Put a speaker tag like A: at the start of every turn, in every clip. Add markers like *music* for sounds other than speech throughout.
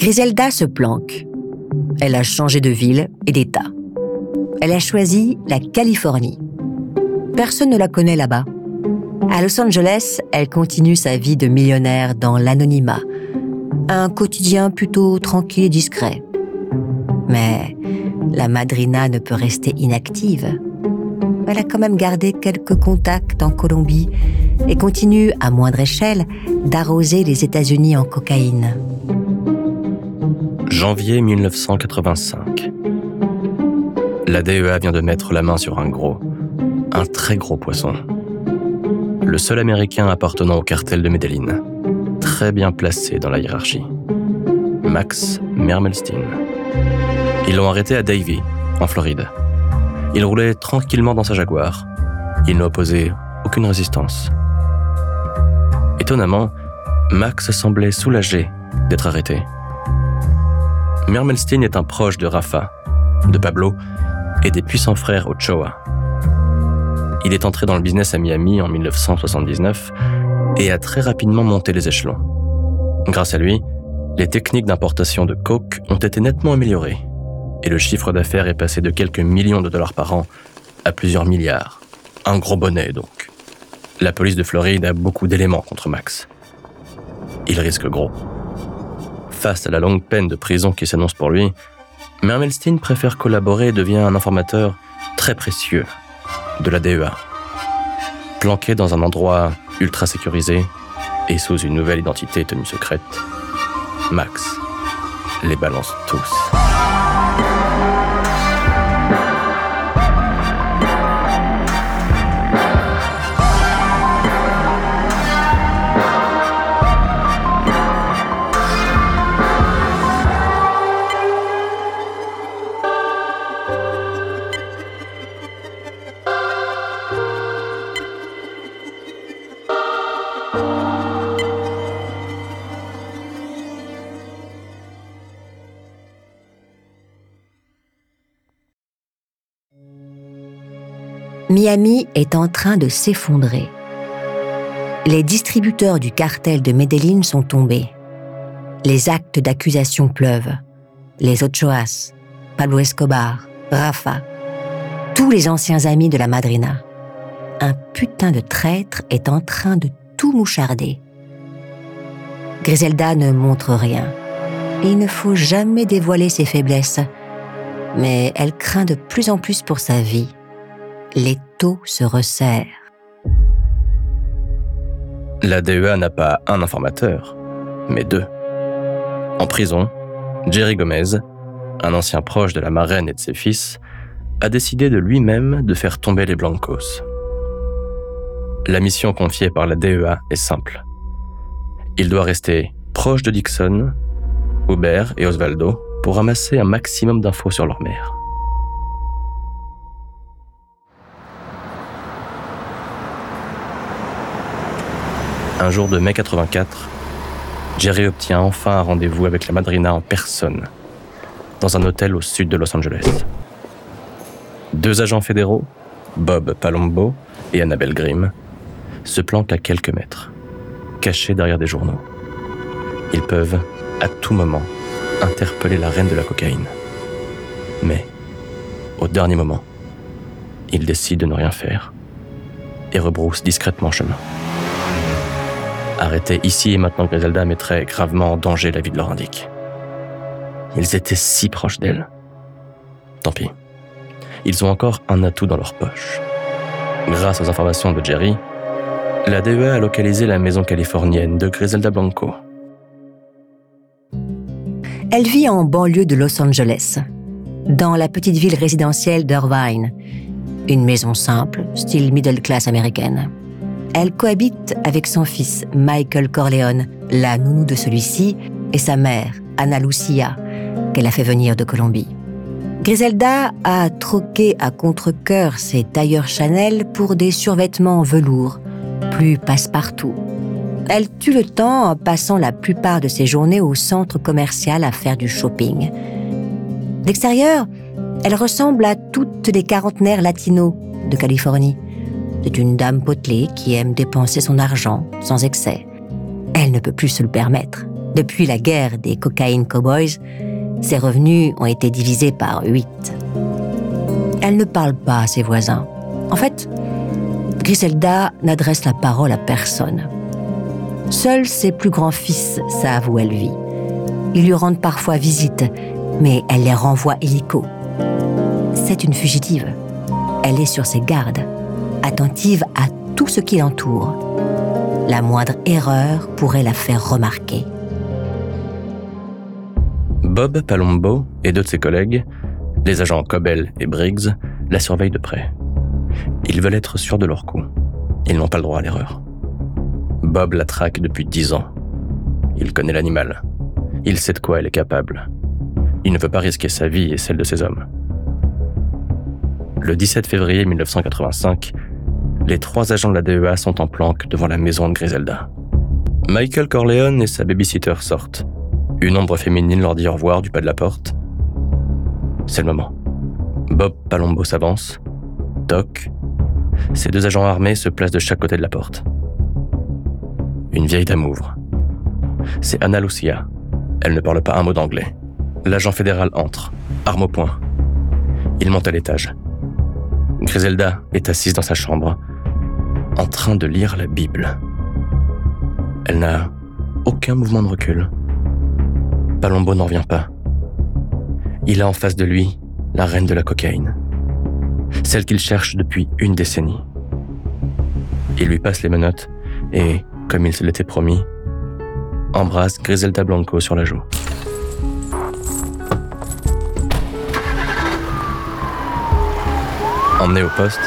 A: Griselda se planque. Elle a changé de ville et d'État. Elle a choisi la Californie. Personne ne la connaît là-bas. À Los Angeles, elle continue sa vie de millionnaire dans l'anonymat. Un quotidien plutôt tranquille et discret. Mais la madrina ne peut rester inactive. Elle a quand même gardé quelques contacts en Colombie et continue, à moindre échelle, d'arroser les États-Unis en cocaïne.
B: Janvier 1985. La DEA vient de mettre la main sur un gros, un très gros poisson. Le seul Américain appartenant au cartel de Medellin, très bien placé dans la hiérarchie. Max Mermelstein. Ils l'ont arrêté à Davie, en Floride. Il roulait tranquillement dans sa Jaguar. Il n'a opposé aucune résistance. Étonnamment, Max semblait soulagé d'être arrêté. Mermelstein est un proche de Rafa, de Pablo et des puissants frères Ochoa. Il est entré dans le business à Miami en 1979 et a très rapidement monté les échelons. Grâce à lui, les techniques d'importation de coke ont été nettement améliorées et le chiffre d'affaires est passé de quelques millions de dollars par an à plusieurs milliards. Un gros bonnet donc. La police de Floride a beaucoup d'éléments contre Max. Il risque gros. Face à la longue peine de prison qui s'annonce pour lui, Mermelstein préfère collaborer et devient un informateur très précieux de la DEA. Planqué dans un endroit ultra sécurisé et sous une nouvelle identité tenue secrète, Max les balance tous.
A: Miami est en train de s'effondrer. Les distributeurs du cartel de Medellin sont tombés. Les actes d'accusation pleuvent. Les Ochoas, Pablo Escobar, Rafa, tous les anciens amis de la Madrina. Un putain de traître est en train de tout moucharder. Griselda ne montre rien. Il ne faut jamais dévoiler ses faiblesses. Mais elle craint de plus en plus pour sa vie les taux se resserrent.
B: La DEA n'a pas un informateur, mais deux. En prison, Jerry Gomez, un ancien proche de la marraine et de ses fils, a décidé de lui-même de faire tomber les Blancos. La mission confiée par la DEA est simple. Il doit rester proche de Dixon, Hubert et Osvaldo pour ramasser un maximum d'infos sur leur mère. Un jour de mai 84, Jerry obtient enfin un rendez-vous avec la madrina en personne, dans un hôtel au sud de Los Angeles. Deux agents fédéraux, Bob Palombo et Annabelle Grimm, se planquent à quelques mètres, cachés derrière des journaux. Ils peuvent, à tout moment, interpeller la reine de la cocaïne. Mais, au dernier moment, ils décident de ne rien faire et rebroussent discrètement chemin. Arrêtés ici et maintenant, Griselda mettrait gravement en danger la vie de leur. Ils étaient si proches d'elle. Tant pis. Ils ont encore un atout dans leur poche. Grâce aux informations de Jerry, la DEA a localisé la maison californienne de Griselda Blanco.
A: Elle vit en banlieue de Los Angeles, dans la petite ville résidentielle d'Irvine, une maison simple, style middle class américaine. Elle cohabite avec son fils Michael Corleone, la nounou de celui-ci, et sa mère, Anna Lucia, qu'elle a fait venir de Colombie. Griselda a troqué à contre-coeur ses tailleurs Chanel pour des survêtements velours, plus passe-partout. Elle tue le temps en passant la plupart de ses journées au centre commercial à faire du shopping. D'extérieur, elle ressemble à toutes les quarantenaires latinos de Californie. C'est une dame potelée qui aime dépenser son argent sans excès. Elle ne peut plus se le permettre. Depuis la guerre des cocaine cowboys, ses revenus ont été divisés par huit. Elle ne parle pas à ses voisins. En fait, Griselda n'adresse la parole à personne. Seuls ses plus grands fils savent où elle vit. Ils lui rendent parfois visite, mais elle les renvoie illico. C'est une fugitive. Elle est sur ses gardes, attentive à tout ce qui l'entoure. La moindre erreur pourrait la faire remarquer.
B: Bob Palombo et deux de ses collègues, les agents Cobell et Briggs, la surveillent de près. Ils veulent être sûrs de leur coup. Ils n'ont pas le droit à l'erreur. Bob la traque depuis dix ans. Il connaît l'animal. Il sait de quoi elle est capable. Il ne veut pas risquer sa vie et celle de ses hommes. Le 17 février 1985, les trois agents de la DEA sont en planque devant la maison de Griselda. Michael Corleone et sa babysitter sortent. Une ombre féminine leur dit au revoir du pas de la porte. C'est le moment. Bob Palombo s'avance. Doc. Ces deux agents armés se placent de chaque côté de la porte. Une vieille dame ouvre. C'est Anna Lucia. Elle ne parle pas un mot d'anglais. L'agent fédéral entre, arme au poing. Il monte à l'étage. Griselda est assise dans sa chambre, en train de lire la Bible. Elle n'a aucun mouvement de recul. Palombo n'en revient pas. Il a en face de lui la reine de la cocaïne, celle qu'il cherche depuis une décennie. Il lui passe les menottes et, comme il se l'était promis, embrasse Griselda Blanco sur la joue. Emmenée au poste,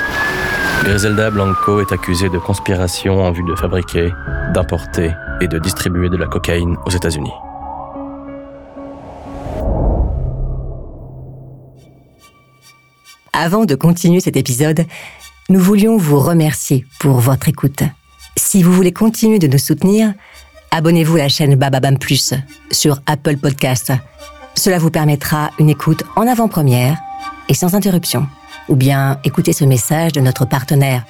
B: Griselda Blanco est accusée de conspiration en vue de fabriquer, d'importer et de distribuer de la cocaïne aux États-Unis.
A: Avant de continuer cet épisode, nous voulions vous remercier pour votre écoute. Si vous voulez continuer de nous soutenir, abonnez-vous à la chaîne Bababam Plus sur Apple Podcast. Cela vous permettra une écoute en avant-première et sans interruption ou bien écouter ce message de notre partenaire,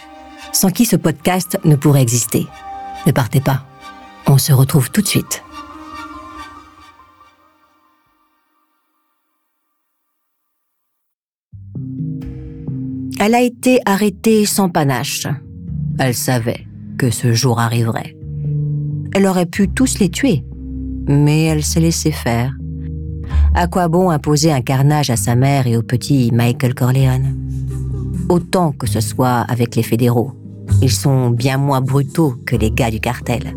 A: sans qui ce podcast ne pourrait exister. Ne partez pas. On se retrouve tout de suite. Elle a été arrêtée sans panache. Elle savait que ce jour arriverait. Elle aurait pu tous les tuer, mais elle s'est laissée faire. À quoi bon imposer un carnage à sa mère et au petit Michael Corleone? Autant que ce soit avec les fédéraux. Ils sont bien moins brutaux que les gars du cartel.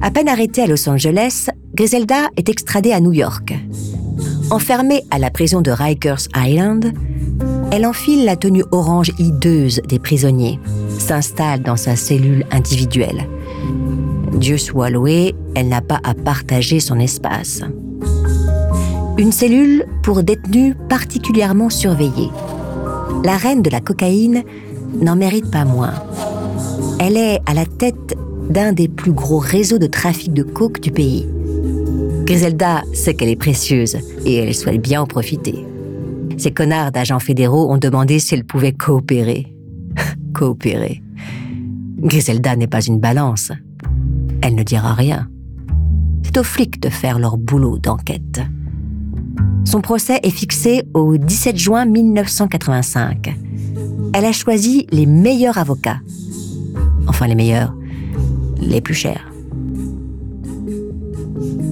A: À peine arrêtée à Los Angeles, Griselda est extradée à New York. Enfermée à la prison de Rikers Island, elle enfile la tenue orange hideuse des prisonniers, s'installe dans sa cellule individuelle. Dieu soit loué, elle n'a pas à partager son espace. Une cellule pour détenus particulièrement surveillés. La reine de la cocaïne n'en mérite pas moins. Elle est à la tête d'un des plus gros réseaux de trafic de coke du pays. Griselda sait qu'elle est précieuse et elle souhaite bien en profiter. Ces connards d'agents fédéraux ont demandé si elle pouvait coopérer. *laughs* coopérer. Griselda n'est pas une balance. Elle ne dira rien. C'est aux flics de faire leur boulot d'enquête. Son procès est fixé au 17 juin 1985. Elle a choisi les meilleurs avocats. Enfin les meilleurs, les plus chers.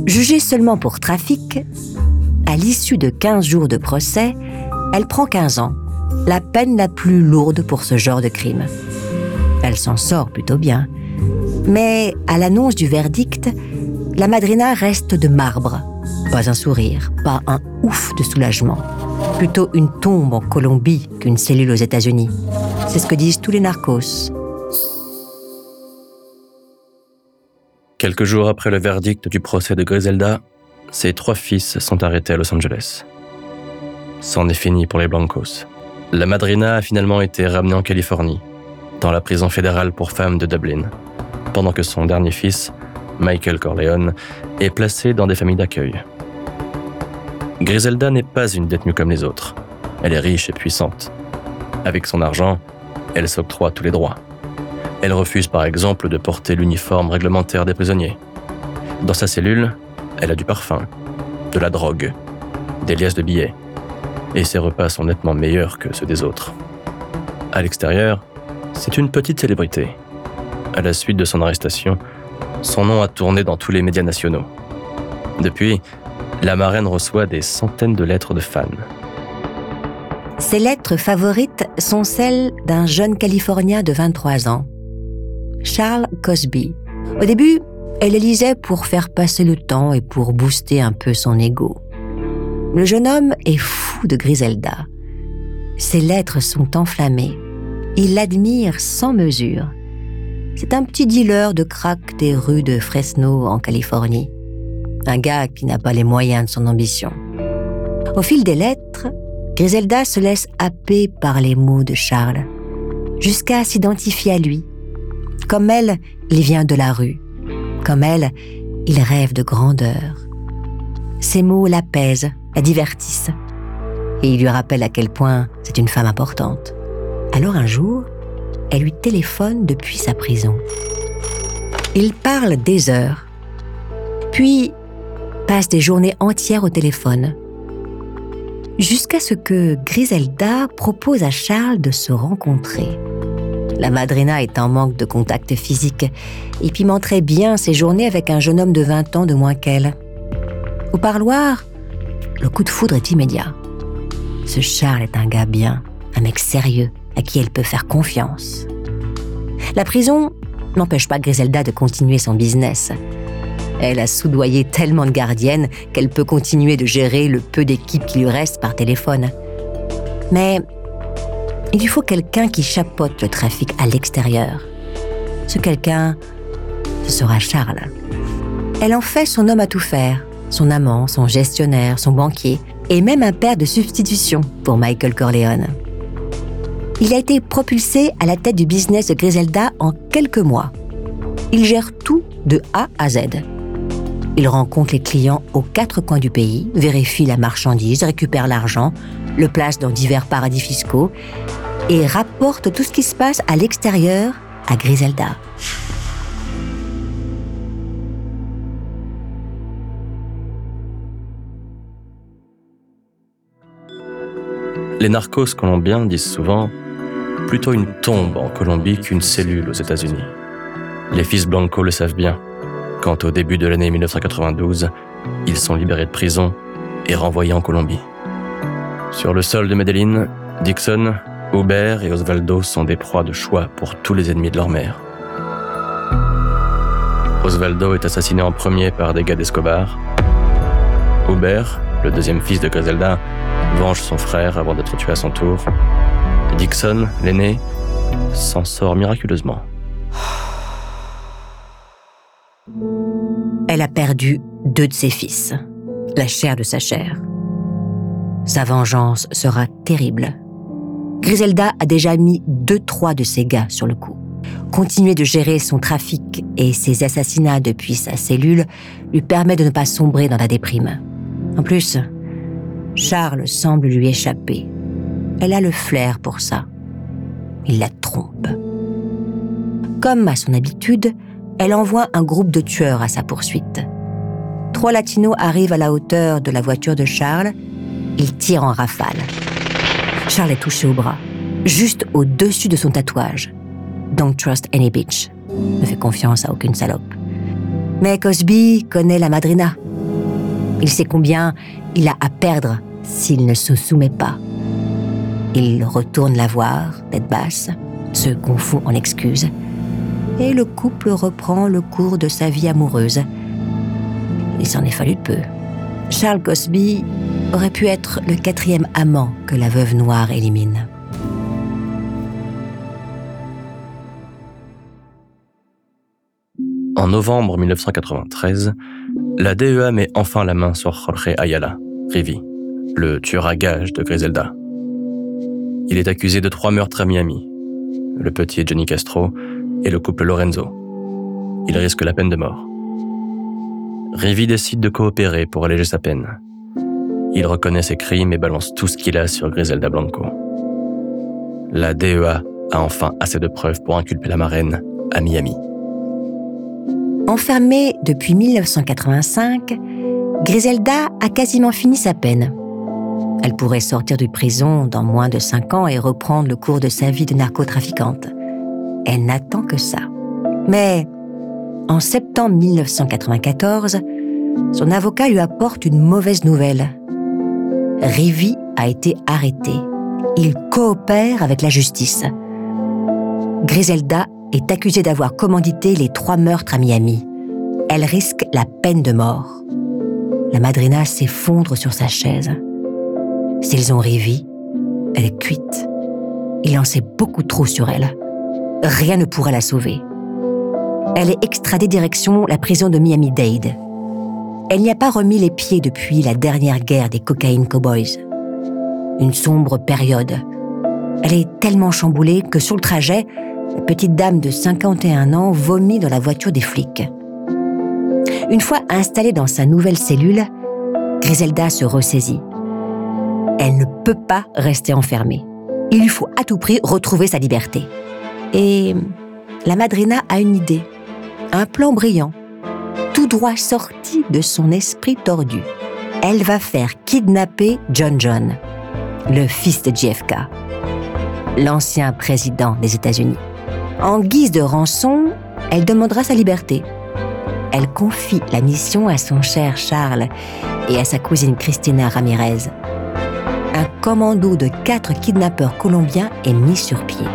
A: Jugée seulement pour trafic, à l'issue de 15 jours de procès, elle prend 15 ans, la peine la plus lourde pour ce genre de crime. Elle s'en sort plutôt bien. Mais à l'annonce du verdict, la madrina reste de marbre pas un sourire, pas un ouf de soulagement. Plutôt une tombe en Colombie qu'une cellule aux États-Unis. C'est ce que disent tous les narcos.
B: Quelques jours après le verdict du procès de Griselda, ses trois fils sont arrêtés à Los Angeles. C'en est fini pour les Blancos. La madrina a finalement été ramenée en Californie, dans la prison fédérale pour femmes de Dublin, pendant que son dernier fils, Michael Corleone, est placé dans des familles d'accueil. Griselda n'est pas une détenue comme les autres. Elle est riche et puissante. Avec son argent, elle s'octroie tous les droits. Elle refuse par exemple de porter l'uniforme réglementaire des prisonniers. Dans sa cellule, elle a du parfum, de la drogue, des liasses de billets, et ses repas sont nettement meilleurs que ceux des autres. À l'extérieur, c'est une petite célébrité. À la suite de son arrestation, son nom a tourné dans tous les médias nationaux. Depuis, la marraine reçoit des centaines de lettres de fans.
A: Ses lettres favorites sont celles d'un jeune Californien de 23 ans, Charles Cosby. Au début, elle les lisait pour faire passer le temps et pour booster un peu son ego. Le jeune homme est fou de Griselda. Ses lettres sont enflammées. Il l'admire sans mesure. C'est un petit dealer de crack des rues de Fresno en Californie. Un gars qui n'a pas les moyens de son ambition. Au fil des lettres, Griselda se laisse happer par les mots de Charles, jusqu'à s'identifier à lui. Comme elle, il vient de la rue. Comme elle, il rêve de grandeur. Ces mots l'apaisent, la divertissent. Et il lui rappelle à quel point c'est une femme importante. Alors un jour, elle lui téléphone depuis sa prison. Il parle des heures, puis passe des journées entières au téléphone, jusqu'à ce que Griselda propose à Charles de se rencontrer. La madrina est en manque de contact physique et pimenterait bien ses journées avec un jeune homme de 20 ans de moins qu'elle. Au parloir, le coup de foudre est immédiat. Ce Charles est un gars bien, un mec sérieux, à qui elle peut faire confiance. La prison n'empêche pas Griselda de continuer son business. Elle a soudoyé tellement de gardiennes qu'elle peut continuer de gérer le peu d'équipe qui lui reste par téléphone. Mais il lui faut quelqu'un qui chapeaute le trafic à l'extérieur. Ce quelqu'un, ce sera Charles. Elle en fait son homme à tout faire, son amant, son gestionnaire, son banquier, et même un père de substitution pour Michael Corleone. Il a été propulsé à la tête du business de Griselda en quelques mois. Il gère tout de A à Z. Il rencontre les clients aux quatre coins du pays, vérifie la marchandise, récupère l'argent, le place dans divers paradis fiscaux et rapporte tout ce qui se passe à l'extérieur à Griselda.
B: Les narcos colombiens disent souvent plutôt une tombe en Colombie qu'une cellule aux États-Unis. Les fils Blanco le savent bien. Quand au début de l'année 1992, ils sont libérés de prison et renvoyés en Colombie. Sur le sol de Medellín, Dixon, Hubert et Osvaldo sont des proies de choix pour tous les ennemis de leur mère. Osvaldo est assassiné en premier par des gars d'Escobar. Hubert, le deuxième fils de Griselda, venge son frère avant d'être tué à son tour. Dixon, l'aîné, s'en sort miraculeusement.
A: Elle a perdu deux de ses fils, la chair de sa chair. Sa vengeance sera terrible. Griselda a déjà mis deux, trois de ses gars sur le coup. Continuer de gérer son trafic et ses assassinats depuis sa cellule lui permet de ne pas sombrer dans la déprime. En plus, Charles semble lui échapper. Elle a le flair pour ça. Il la trompe. Comme à son habitude, elle envoie un groupe de tueurs à sa poursuite. Trois latinos arrivent à la hauteur de la voiture de Charles. Ils tirent en rafale. Charles est touché au bras, juste au-dessus de son tatouage. Don't trust any bitch. Ne fais confiance à aucune salope. Mais Cosby connaît la madrina. Il sait combien il a à perdre s'il ne se soumet pas. Il retourne la voir, tête basse, se confond en excuses, et le couple reprend le cours de sa vie amoureuse. Il s'en est fallu peu. Charles Cosby aurait pu être le quatrième amant que la veuve noire élimine.
B: En novembre 1993, la DEA met enfin la main sur Jorge Ayala, Rivi, le tueur à gage de Griselda. Il est accusé de trois meurtres à Miami, le petit Johnny Castro et le couple Lorenzo. Il risque la peine de mort. Rivi décide de coopérer pour alléger sa peine. Il reconnaît ses crimes et balance tout ce qu'il a sur Griselda Blanco. La DEA a enfin assez de preuves pour inculper la marraine à Miami.
A: Enfermée depuis 1985, Griselda a quasiment fini sa peine. Elle pourrait sortir de prison dans moins de cinq ans et reprendre le cours de sa vie de narcotrafiquante. Elle n'attend que ça. Mais en septembre 1994, son avocat lui apporte une mauvaise nouvelle. Rivi a été arrêté. Il coopère avec la justice. Griselda est accusée d'avoir commandité les trois meurtres à Miami. Elle risque la peine de mort. La madrina s'effondre sur sa chaise. S'ils ont Rivi, elle est cuite. Il en sait beaucoup trop sur elle. Rien ne pourra la sauver. Elle est extradée direction la prison de Miami-Dade. Elle n'y a pas remis les pieds depuis la dernière guerre des cocaïne cowboys. Une sombre période. Elle est tellement chamboulée que sur le trajet, la petite dame de 51 ans vomit dans la voiture des flics. Une fois installée dans sa nouvelle cellule, Griselda se ressaisit. Elle ne peut pas rester enfermée. Il lui faut à tout prix retrouver sa liberté. Et la madrina a une idée, un plan brillant tout droit sorti de son esprit tordu. Elle va faire kidnapper John John, le fils de JFK, l'ancien président des États-Unis. En guise de rançon, elle demandera sa liberté. Elle confie la mission à son cher Charles et à sa cousine Christina Ramirez. Commando de quatre kidnappeurs colombiens est mis sur pied.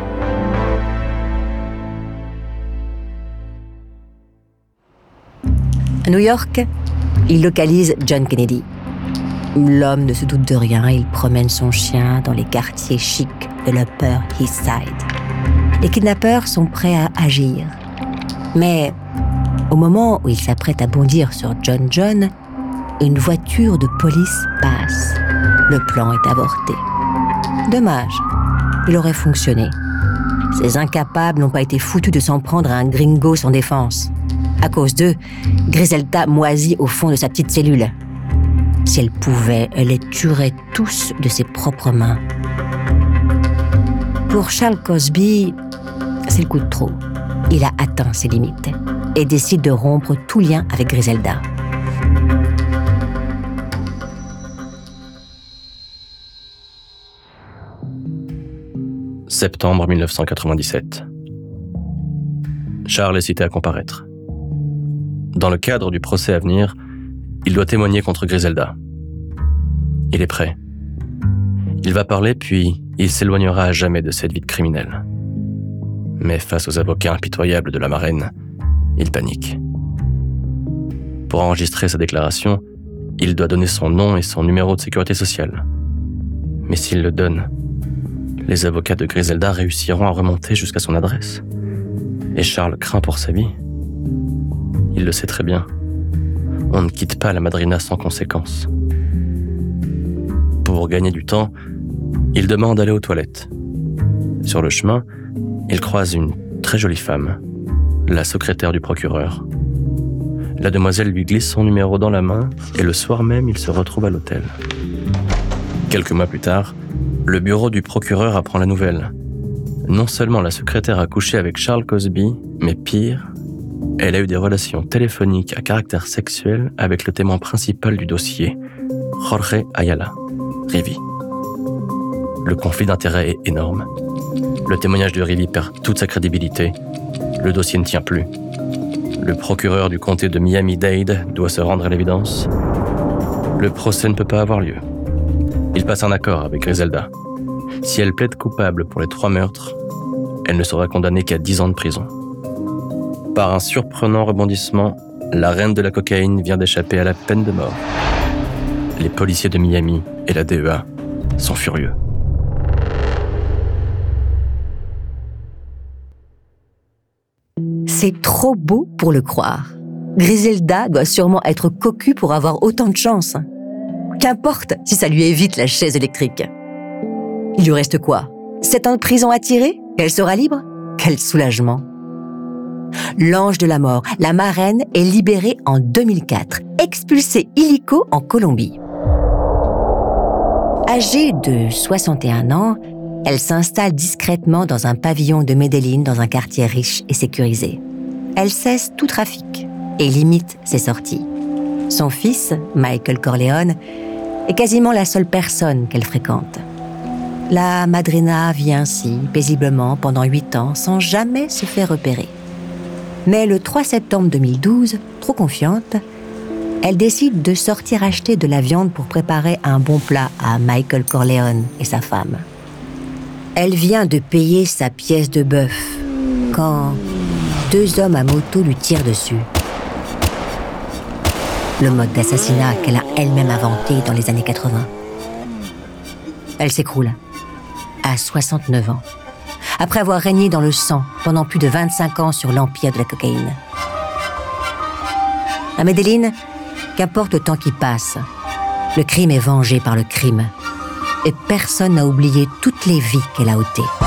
A: À New York, il localise John Kennedy. L'homme ne se doute de rien, il promène son chien dans les quartiers chics de l'Upper East Side. Les kidnappeurs sont prêts à agir. Mais au moment où il s'apprête à bondir sur John John, une voiture de police passe. Le plan est avorté. Dommage, il aurait fonctionné. Ces incapables n'ont pas été foutus de s'en prendre à un gringo sans défense. À cause d'eux, Griselda moisit au fond de sa petite cellule. Si elle pouvait, elle les tuerait tous de ses propres mains. Pour Charles Cosby, c'est le coup de trop. Il a atteint ses limites et décide de rompre tout lien avec Griselda.
B: Septembre 1997. Charles est cité à comparaître. Dans le cadre du procès à venir, il doit témoigner contre Griselda. Il est prêt. Il va parler, puis il s'éloignera à jamais de cette vie de criminel. Mais face aux avocats impitoyables de la marraine, il panique. Pour enregistrer sa déclaration, il doit donner son nom et son numéro de sécurité sociale. Mais s'il le donne, les avocats de Griselda réussiront à remonter jusqu'à son adresse. Et Charles craint pour sa vie. Il le sait très bien. On ne quitte pas la madrina sans conséquence. Pour gagner du temps, il demande d'aller aux toilettes. Sur le chemin, il croise une très jolie femme, la secrétaire du procureur. La demoiselle lui glisse son numéro dans la main et le soir même, il se retrouve à l'hôtel. Quelques mois plus tard, le bureau du procureur apprend la nouvelle. Non seulement la secrétaire a couché avec Charles Cosby, mais pire, elle a eu des relations téléphoniques à caractère sexuel avec le témoin principal du dossier, Jorge Ayala, Rivi. Le conflit d'intérêts est énorme. Le témoignage de Rivi perd toute sa crédibilité. Le dossier ne tient plus. Le procureur du comté de Miami-Dade doit se rendre à l'évidence. Le procès ne peut pas avoir lieu. Il passe un accord avec Griselda. Si elle plaide coupable pour les trois meurtres, elle ne sera condamnée qu'à 10 ans de prison. Par un surprenant rebondissement, la reine de la cocaïne vient d'échapper à la peine de mort. Les policiers de Miami et la DEA sont furieux.
A: C'est trop beau pour le croire. Griselda doit sûrement être cocu pour avoir autant de chance. Qu'importe si ça lui évite la chaise électrique. Il lui reste quoi? Sept ans de prison à tirer? Elle sera libre? Quel soulagement? L'ange de la mort, la marraine, est libérée en 2004, expulsée illico en Colombie. Âgée de 61 ans, elle s'installe discrètement dans un pavillon de Medellín dans un quartier riche et sécurisé. Elle cesse tout trafic et limite ses sorties. Son fils, Michael Corleone, est quasiment la seule personne qu'elle fréquente. La madrina vit ainsi paisiblement pendant huit ans sans jamais se faire repérer. Mais le 3 septembre 2012, trop confiante, elle décide de sortir acheter de la viande pour préparer un bon plat à Michael Corleone et sa femme. Elle vient de payer sa pièce de bœuf quand deux hommes à moto lui tirent dessus. Le mode d'assassinat qu'elle a elle-même inventé dans les années 80. Elle s'écroule à 69 ans, après avoir régné dans le sang pendant plus de 25 ans sur l'empire de la cocaïne. À Medellín, qu'importe le temps qui passe, le crime est vengé par le crime. Et personne n'a oublié toutes les vies qu'elle a ôtées.